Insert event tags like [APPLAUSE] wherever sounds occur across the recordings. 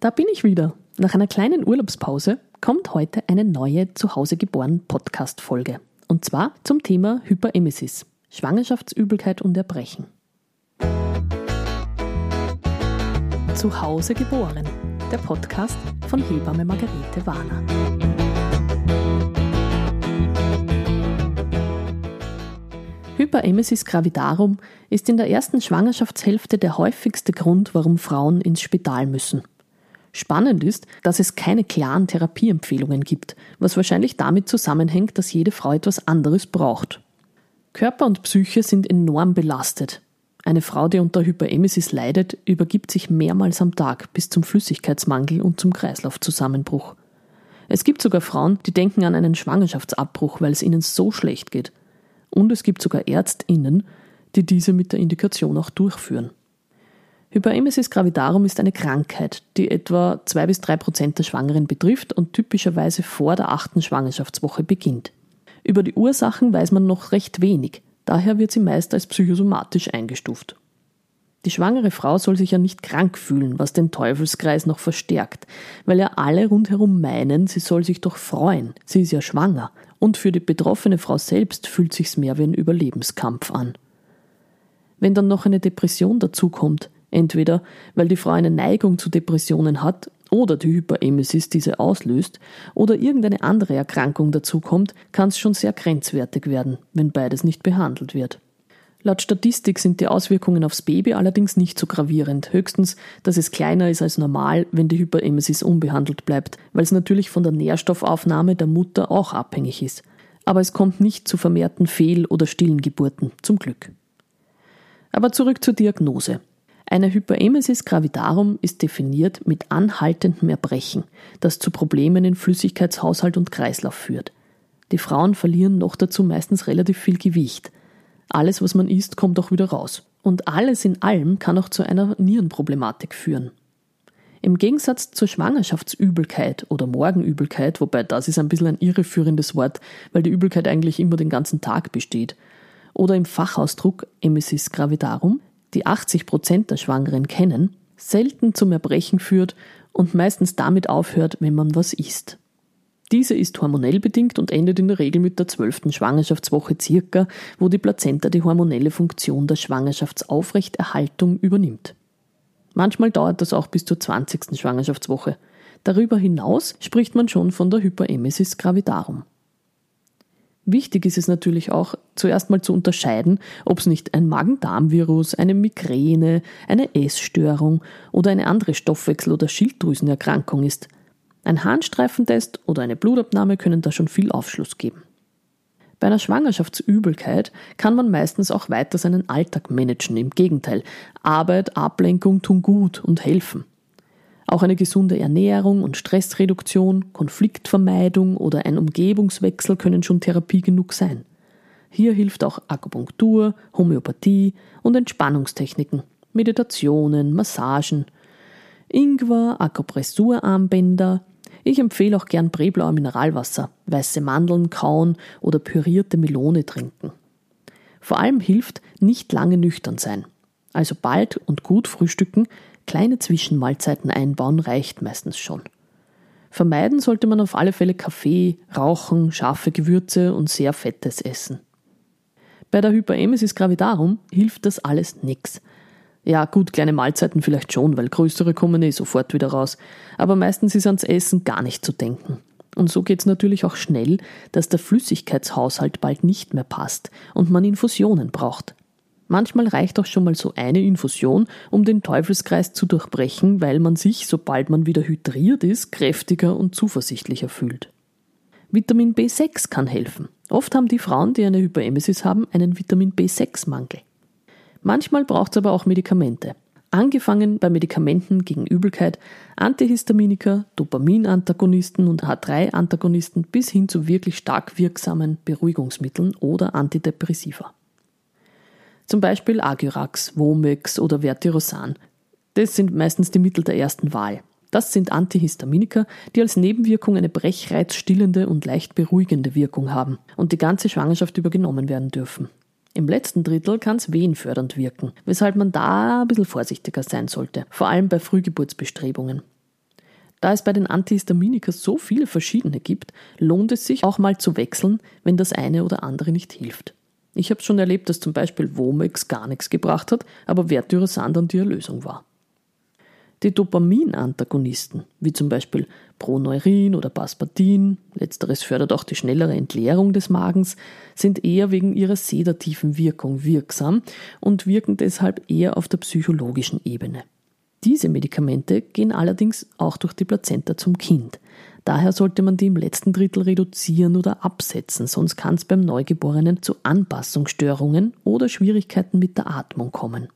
Da bin ich wieder. Nach einer kleinen Urlaubspause kommt heute eine neue Zuhause geboren Podcast-Folge. Und zwar zum Thema Hyperemesis, Schwangerschaftsübelkeit und Erbrechen. Zuhause geboren, der Podcast von Hebamme Margarete Warner. Hyperemesis gravidarum ist in der ersten Schwangerschaftshälfte der häufigste Grund, warum Frauen ins Spital müssen. Spannend ist, dass es keine klaren Therapieempfehlungen gibt, was wahrscheinlich damit zusammenhängt, dass jede Frau etwas anderes braucht. Körper und Psyche sind enorm belastet. Eine Frau, die unter Hyperemesis leidet, übergibt sich mehrmals am Tag bis zum Flüssigkeitsmangel und zum Kreislaufzusammenbruch. Es gibt sogar Frauen, die denken an einen Schwangerschaftsabbruch, weil es ihnen so schlecht geht. Und es gibt sogar ÄrztInnen, die diese mit der Indikation auch durchführen. Hyperemesis gravidarum ist eine Krankheit, die etwa 2 bis 3 Prozent der Schwangeren betrifft und typischerweise vor der achten Schwangerschaftswoche beginnt. Über die Ursachen weiß man noch recht wenig, daher wird sie meist als psychosomatisch eingestuft. Die schwangere Frau soll sich ja nicht krank fühlen, was den Teufelskreis noch verstärkt, weil ja alle rundherum meinen, sie soll sich doch freuen, sie ist ja schwanger, und für die betroffene Frau selbst fühlt sich's mehr wie ein Überlebenskampf an. Wenn dann noch eine Depression dazukommt, entweder weil die Frau eine Neigung zu Depressionen hat oder die Hyperemesis diese auslöst oder irgendeine andere Erkrankung dazukommt, kann es schon sehr grenzwertig werden, wenn beides nicht behandelt wird. Laut Statistik sind die Auswirkungen aufs Baby allerdings nicht so gravierend, höchstens, dass es kleiner ist als normal, wenn die Hyperemesis unbehandelt bleibt, weil es natürlich von der Nährstoffaufnahme der Mutter auch abhängig ist. Aber es kommt nicht zu vermehrten Fehl- oder stillen Geburten, zum Glück. Aber zurück zur Diagnose. Eine Hyperemesis gravidarum ist definiert mit anhaltendem Erbrechen, das zu Problemen in Flüssigkeitshaushalt und Kreislauf führt. Die Frauen verlieren noch dazu meistens relativ viel Gewicht. Alles, was man isst, kommt auch wieder raus. Und alles in allem kann auch zu einer Nierenproblematik führen. Im Gegensatz zur Schwangerschaftsübelkeit oder Morgenübelkeit, wobei das ist ein bisschen ein irreführendes Wort, weil die Übelkeit eigentlich immer den ganzen Tag besteht, oder im Fachausdruck Emesis gravidarum, die 80 Prozent der Schwangeren kennen, selten zum Erbrechen führt und meistens damit aufhört, wenn man was isst. Diese ist hormonell bedingt und endet in der Regel mit der zwölften Schwangerschaftswoche circa, wo die Plazenta die hormonelle Funktion der Schwangerschaftsaufrechterhaltung übernimmt. Manchmal dauert das auch bis zur 20. Schwangerschaftswoche. Darüber hinaus spricht man schon von der Hyperemesis gravidarum. Wichtig ist es natürlich auch, zuerst mal zu unterscheiden, ob es nicht ein Magen-Darm-Virus, eine Migräne, eine Essstörung oder eine andere Stoffwechsel- oder Schilddrüsenerkrankung ist – ein Harnstreifentest oder eine Blutabnahme können da schon viel Aufschluss geben. Bei einer Schwangerschaftsübelkeit kann man meistens auch weiter seinen Alltag managen. Im Gegenteil, Arbeit, Ablenkung tun gut und helfen. Auch eine gesunde Ernährung und Stressreduktion, Konfliktvermeidung oder ein Umgebungswechsel können schon Therapie genug sein. Hier hilft auch Akupunktur, Homöopathie und Entspannungstechniken, Meditationen, Massagen, Ingwer, Akupressurarmbänder, ich empfehle auch gern Breblauer Mineralwasser, weiße Mandeln kauen oder pürierte Melone trinken. Vor allem hilft nicht lange nüchtern sein. Also bald und gut frühstücken, kleine Zwischenmahlzeiten einbauen reicht meistens schon. Vermeiden sollte man auf alle Fälle Kaffee, Rauchen, scharfe Gewürze und sehr fettes Essen. Bei der Hyperemesis gravidarum hilft das alles nix. Ja, gut, kleine Mahlzeiten vielleicht schon, weil größere kommen eh sofort wieder raus. Aber meistens ist ans Essen gar nicht zu denken. Und so geht's natürlich auch schnell, dass der Flüssigkeitshaushalt bald nicht mehr passt und man Infusionen braucht. Manchmal reicht auch schon mal so eine Infusion, um den Teufelskreis zu durchbrechen, weil man sich, sobald man wieder hydriert ist, kräftiger und zuversichtlicher fühlt. Vitamin B6 kann helfen. Oft haben die Frauen, die eine Hyperemesis haben, einen Vitamin B6-Mangel. Manchmal braucht es aber auch Medikamente. Angefangen bei Medikamenten gegen Übelkeit, Antihistaminika, Dopaminantagonisten und H3-Antagonisten bis hin zu wirklich stark wirksamen Beruhigungsmitteln oder Antidepressiva. Zum Beispiel Agyrax, Womex oder Vertirosan. Das sind meistens die Mittel der ersten Wahl. Das sind Antihistaminika, die als Nebenwirkung eine brechreizstillende und leicht beruhigende Wirkung haben und die ganze Schwangerschaft übergenommen werden dürfen. Im letzten Drittel kann es wehenfördernd wirken, weshalb man da ein bisschen vorsichtiger sein sollte, vor allem bei Frühgeburtsbestrebungen. Da es bei den Antihistaminika so viele verschiedene gibt, lohnt es sich auch mal zu wechseln, wenn das eine oder andere nicht hilft. Ich habe schon erlebt, dass zum Beispiel Womex gar nichts gebracht hat, aber Vertyrosand dann die Erlösung war. Die Dopamin-Antagonisten, wie zum Beispiel Proneurin oder Paspatin, letzteres fördert auch die schnellere Entleerung des Magens, sind eher wegen ihrer sedativen Wirkung wirksam und wirken deshalb eher auf der psychologischen Ebene. Diese Medikamente gehen allerdings auch durch die Plazenta zum Kind. Daher sollte man die im letzten Drittel reduzieren oder absetzen, sonst kann es beim Neugeborenen zu Anpassungsstörungen oder Schwierigkeiten mit der Atmung kommen.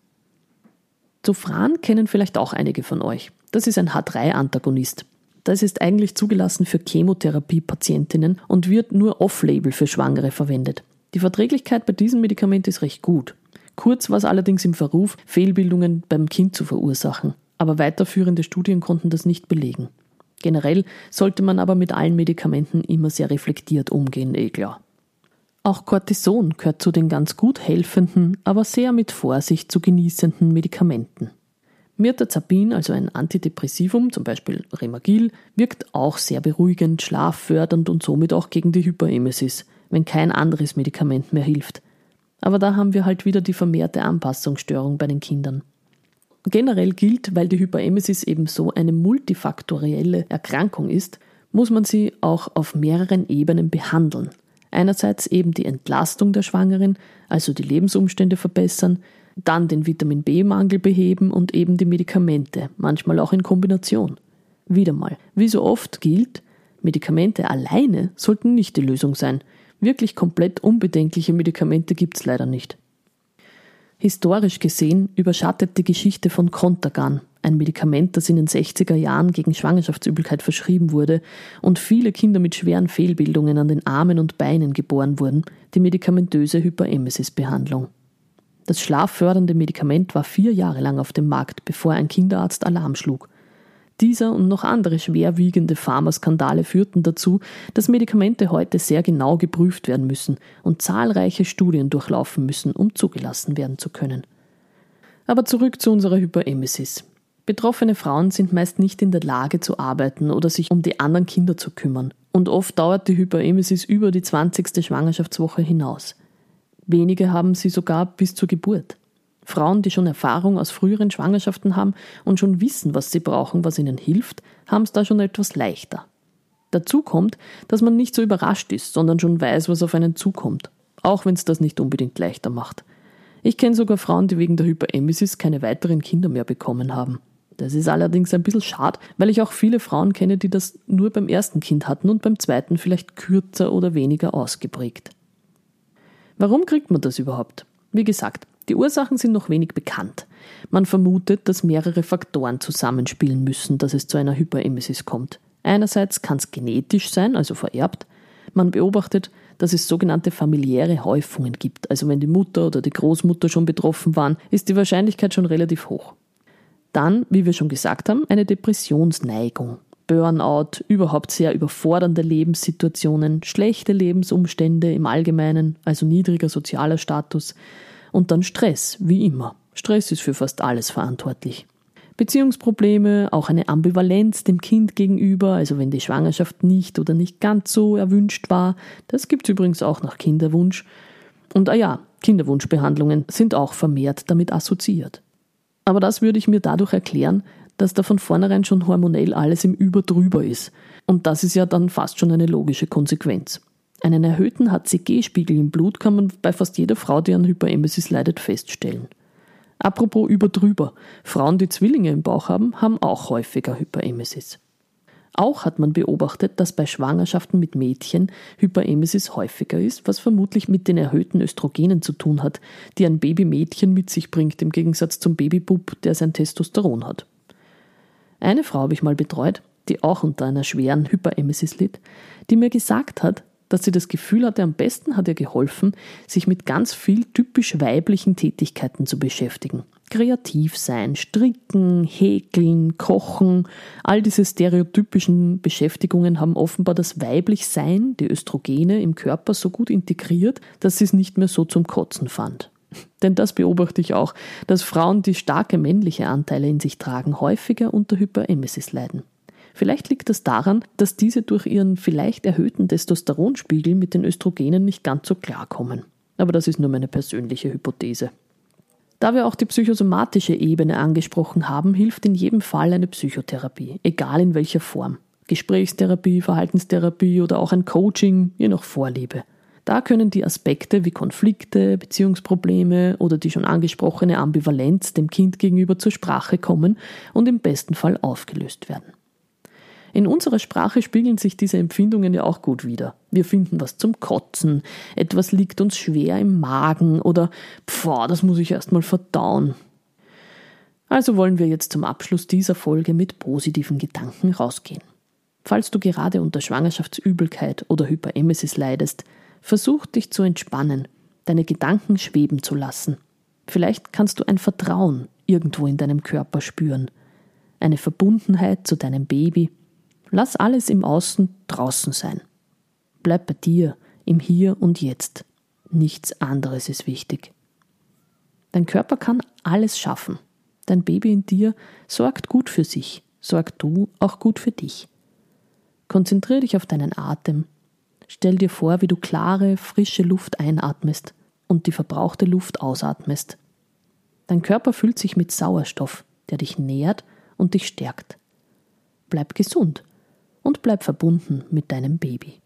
Zufran kennen vielleicht auch einige von euch. Das ist ein H3-Antagonist. Das ist eigentlich zugelassen für Chemotherapie-Patientinnen und wird nur off-label für Schwangere verwendet. Die Verträglichkeit bei diesem Medikament ist recht gut. Kurz war es allerdings im Verruf, Fehlbildungen beim Kind zu verursachen. Aber weiterführende Studien konnten das nicht belegen. Generell sollte man aber mit allen Medikamenten immer sehr reflektiert umgehen, eh klar. Auch Cortison gehört zu den ganz gut helfenden, aber sehr mit Vorsicht zu genießenden Medikamenten. Mirtazapin, also ein Antidepressivum, zum Beispiel Remagil, wirkt auch sehr beruhigend, schlaffördernd und somit auch gegen die Hyperemesis, wenn kein anderes Medikament mehr hilft. Aber da haben wir halt wieder die vermehrte Anpassungsstörung bei den Kindern. Generell gilt, weil die Hyperemesis eben so eine multifaktorielle Erkrankung ist, muss man sie auch auf mehreren Ebenen behandeln. Einerseits eben die Entlastung der Schwangeren, also die Lebensumstände verbessern, dann den Vitamin B-Mangel beheben und eben die Medikamente, manchmal auch in Kombination. Wieder mal, wie so oft gilt, Medikamente alleine sollten nicht die Lösung sein. Wirklich komplett unbedenkliche Medikamente gibt es leider nicht. Historisch gesehen überschattet die Geschichte von Contagan, ein Medikament, das in den 60er Jahren gegen Schwangerschaftsübelkeit verschrieben wurde und viele Kinder mit schweren Fehlbildungen an den Armen und Beinen geboren wurden, die medikamentöse Hyperemesis-Behandlung. Das schlaffördernde Medikament war vier Jahre lang auf dem Markt, bevor ein Kinderarzt Alarm schlug. Dieser und noch andere schwerwiegende Pharmaskandale führten dazu, dass Medikamente heute sehr genau geprüft werden müssen und zahlreiche Studien durchlaufen müssen, um zugelassen werden zu können. Aber zurück zu unserer Hyperemesis. Betroffene Frauen sind meist nicht in der Lage zu arbeiten oder sich um die anderen Kinder zu kümmern. Und oft dauert die Hyperemesis über die 20. Schwangerschaftswoche hinaus. Wenige haben sie sogar bis zur Geburt. Frauen, die schon Erfahrung aus früheren Schwangerschaften haben und schon wissen, was sie brauchen, was ihnen hilft, haben es da schon etwas leichter. Dazu kommt, dass man nicht so überrascht ist, sondern schon weiß, was auf einen zukommt, auch wenn es das nicht unbedingt leichter macht. Ich kenne sogar Frauen, die wegen der Hyperemesis keine weiteren Kinder mehr bekommen haben. Das ist allerdings ein bisschen schade, weil ich auch viele Frauen kenne, die das nur beim ersten Kind hatten und beim zweiten vielleicht kürzer oder weniger ausgeprägt. Warum kriegt man das überhaupt? Wie gesagt, die Ursachen sind noch wenig bekannt. Man vermutet, dass mehrere Faktoren zusammenspielen müssen, dass es zu einer Hyperemesis kommt. Einerseits kann es genetisch sein, also vererbt. Man beobachtet, dass es sogenannte familiäre Häufungen gibt. Also wenn die Mutter oder die Großmutter schon betroffen waren, ist die Wahrscheinlichkeit schon relativ hoch. Dann, wie wir schon gesagt haben, eine Depressionsneigung. Burnout, überhaupt sehr überfordernde Lebenssituationen, schlechte Lebensumstände im Allgemeinen, also niedriger sozialer Status, und dann Stress, wie immer. Stress ist für fast alles verantwortlich. Beziehungsprobleme, auch eine Ambivalenz dem Kind gegenüber, also wenn die Schwangerschaft nicht oder nicht ganz so erwünscht war. Das gibt es übrigens auch nach Kinderwunsch. Und ah ja, Kinderwunschbehandlungen sind auch vermehrt damit assoziiert. Aber das würde ich mir dadurch erklären, dass da von vornherein schon hormonell alles im Überdrüber ist. Und das ist ja dann fast schon eine logische Konsequenz. Einen erhöhten HCG-Spiegel im Blut kann man bei fast jeder Frau, die an Hyperemesis leidet, feststellen. Apropos überdrüber. Frauen, die Zwillinge im Bauch haben, haben auch häufiger Hyperemesis. Auch hat man beobachtet, dass bei Schwangerschaften mit Mädchen Hyperemesis häufiger ist, was vermutlich mit den erhöhten Östrogenen zu tun hat, die ein Babymädchen mit sich bringt, im Gegensatz zum Babybub, der sein Testosteron hat. Eine Frau habe ich mal betreut, die auch unter einer schweren Hyperemesis litt, die mir gesagt hat, dass sie das Gefühl hatte, am besten hat ihr geholfen, sich mit ganz viel typisch weiblichen Tätigkeiten zu beschäftigen. Kreativ sein, stricken, häkeln, kochen, all diese stereotypischen Beschäftigungen haben offenbar das Weiblichsein, die Östrogene im Körper so gut integriert, dass sie es nicht mehr so zum Kotzen fand. [LAUGHS] Denn das beobachte ich auch, dass Frauen, die starke männliche Anteile in sich tragen, häufiger unter Hyperemesis leiden. Vielleicht liegt das daran, dass diese durch ihren vielleicht erhöhten Testosteronspiegel mit den Östrogenen nicht ganz so klarkommen. Aber das ist nur meine persönliche Hypothese. Da wir auch die psychosomatische Ebene angesprochen haben, hilft in jedem Fall eine Psychotherapie, egal in welcher Form. Gesprächstherapie, Verhaltenstherapie oder auch ein Coaching, je nach Vorliebe. Da können die Aspekte wie Konflikte, Beziehungsprobleme oder die schon angesprochene Ambivalenz dem Kind gegenüber zur Sprache kommen und im besten Fall aufgelöst werden. In unserer Sprache spiegeln sich diese Empfindungen ja auch gut wider. Wir finden was zum Kotzen, etwas liegt uns schwer im Magen oder pfah, das muss ich erst mal verdauen. Also wollen wir jetzt zum Abschluss dieser Folge mit positiven Gedanken rausgehen. Falls du gerade unter Schwangerschaftsübelkeit oder Hyperemesis leidest, versuch dich zu entspannen, deine Gedanken schweben zu lassen. Vielleicht kannst du ein Vertrauen irgendwo in deinem Körper spüren, eine Verbundenheit zu deinem Baby Lass alles im Außen draußen sein. Bleib bei dir, im Hier und Jetzt. Nichts anderes ist wichtig. Dein Körper kann alles schaffen. Dein Baby in dir sorgt gut für sich, sorg du auch gut für dich. Konzentrier dich auf deinen Atem. Stell dir vor, wie du klare, frische Luft einatmest und die verbrauchte Luft ausatmest. Dein Körper füllt sich mit Sauerstoff, der dich nährt und dich stärkt. Bleib gesund und bleib verbunden mit deinem Baby.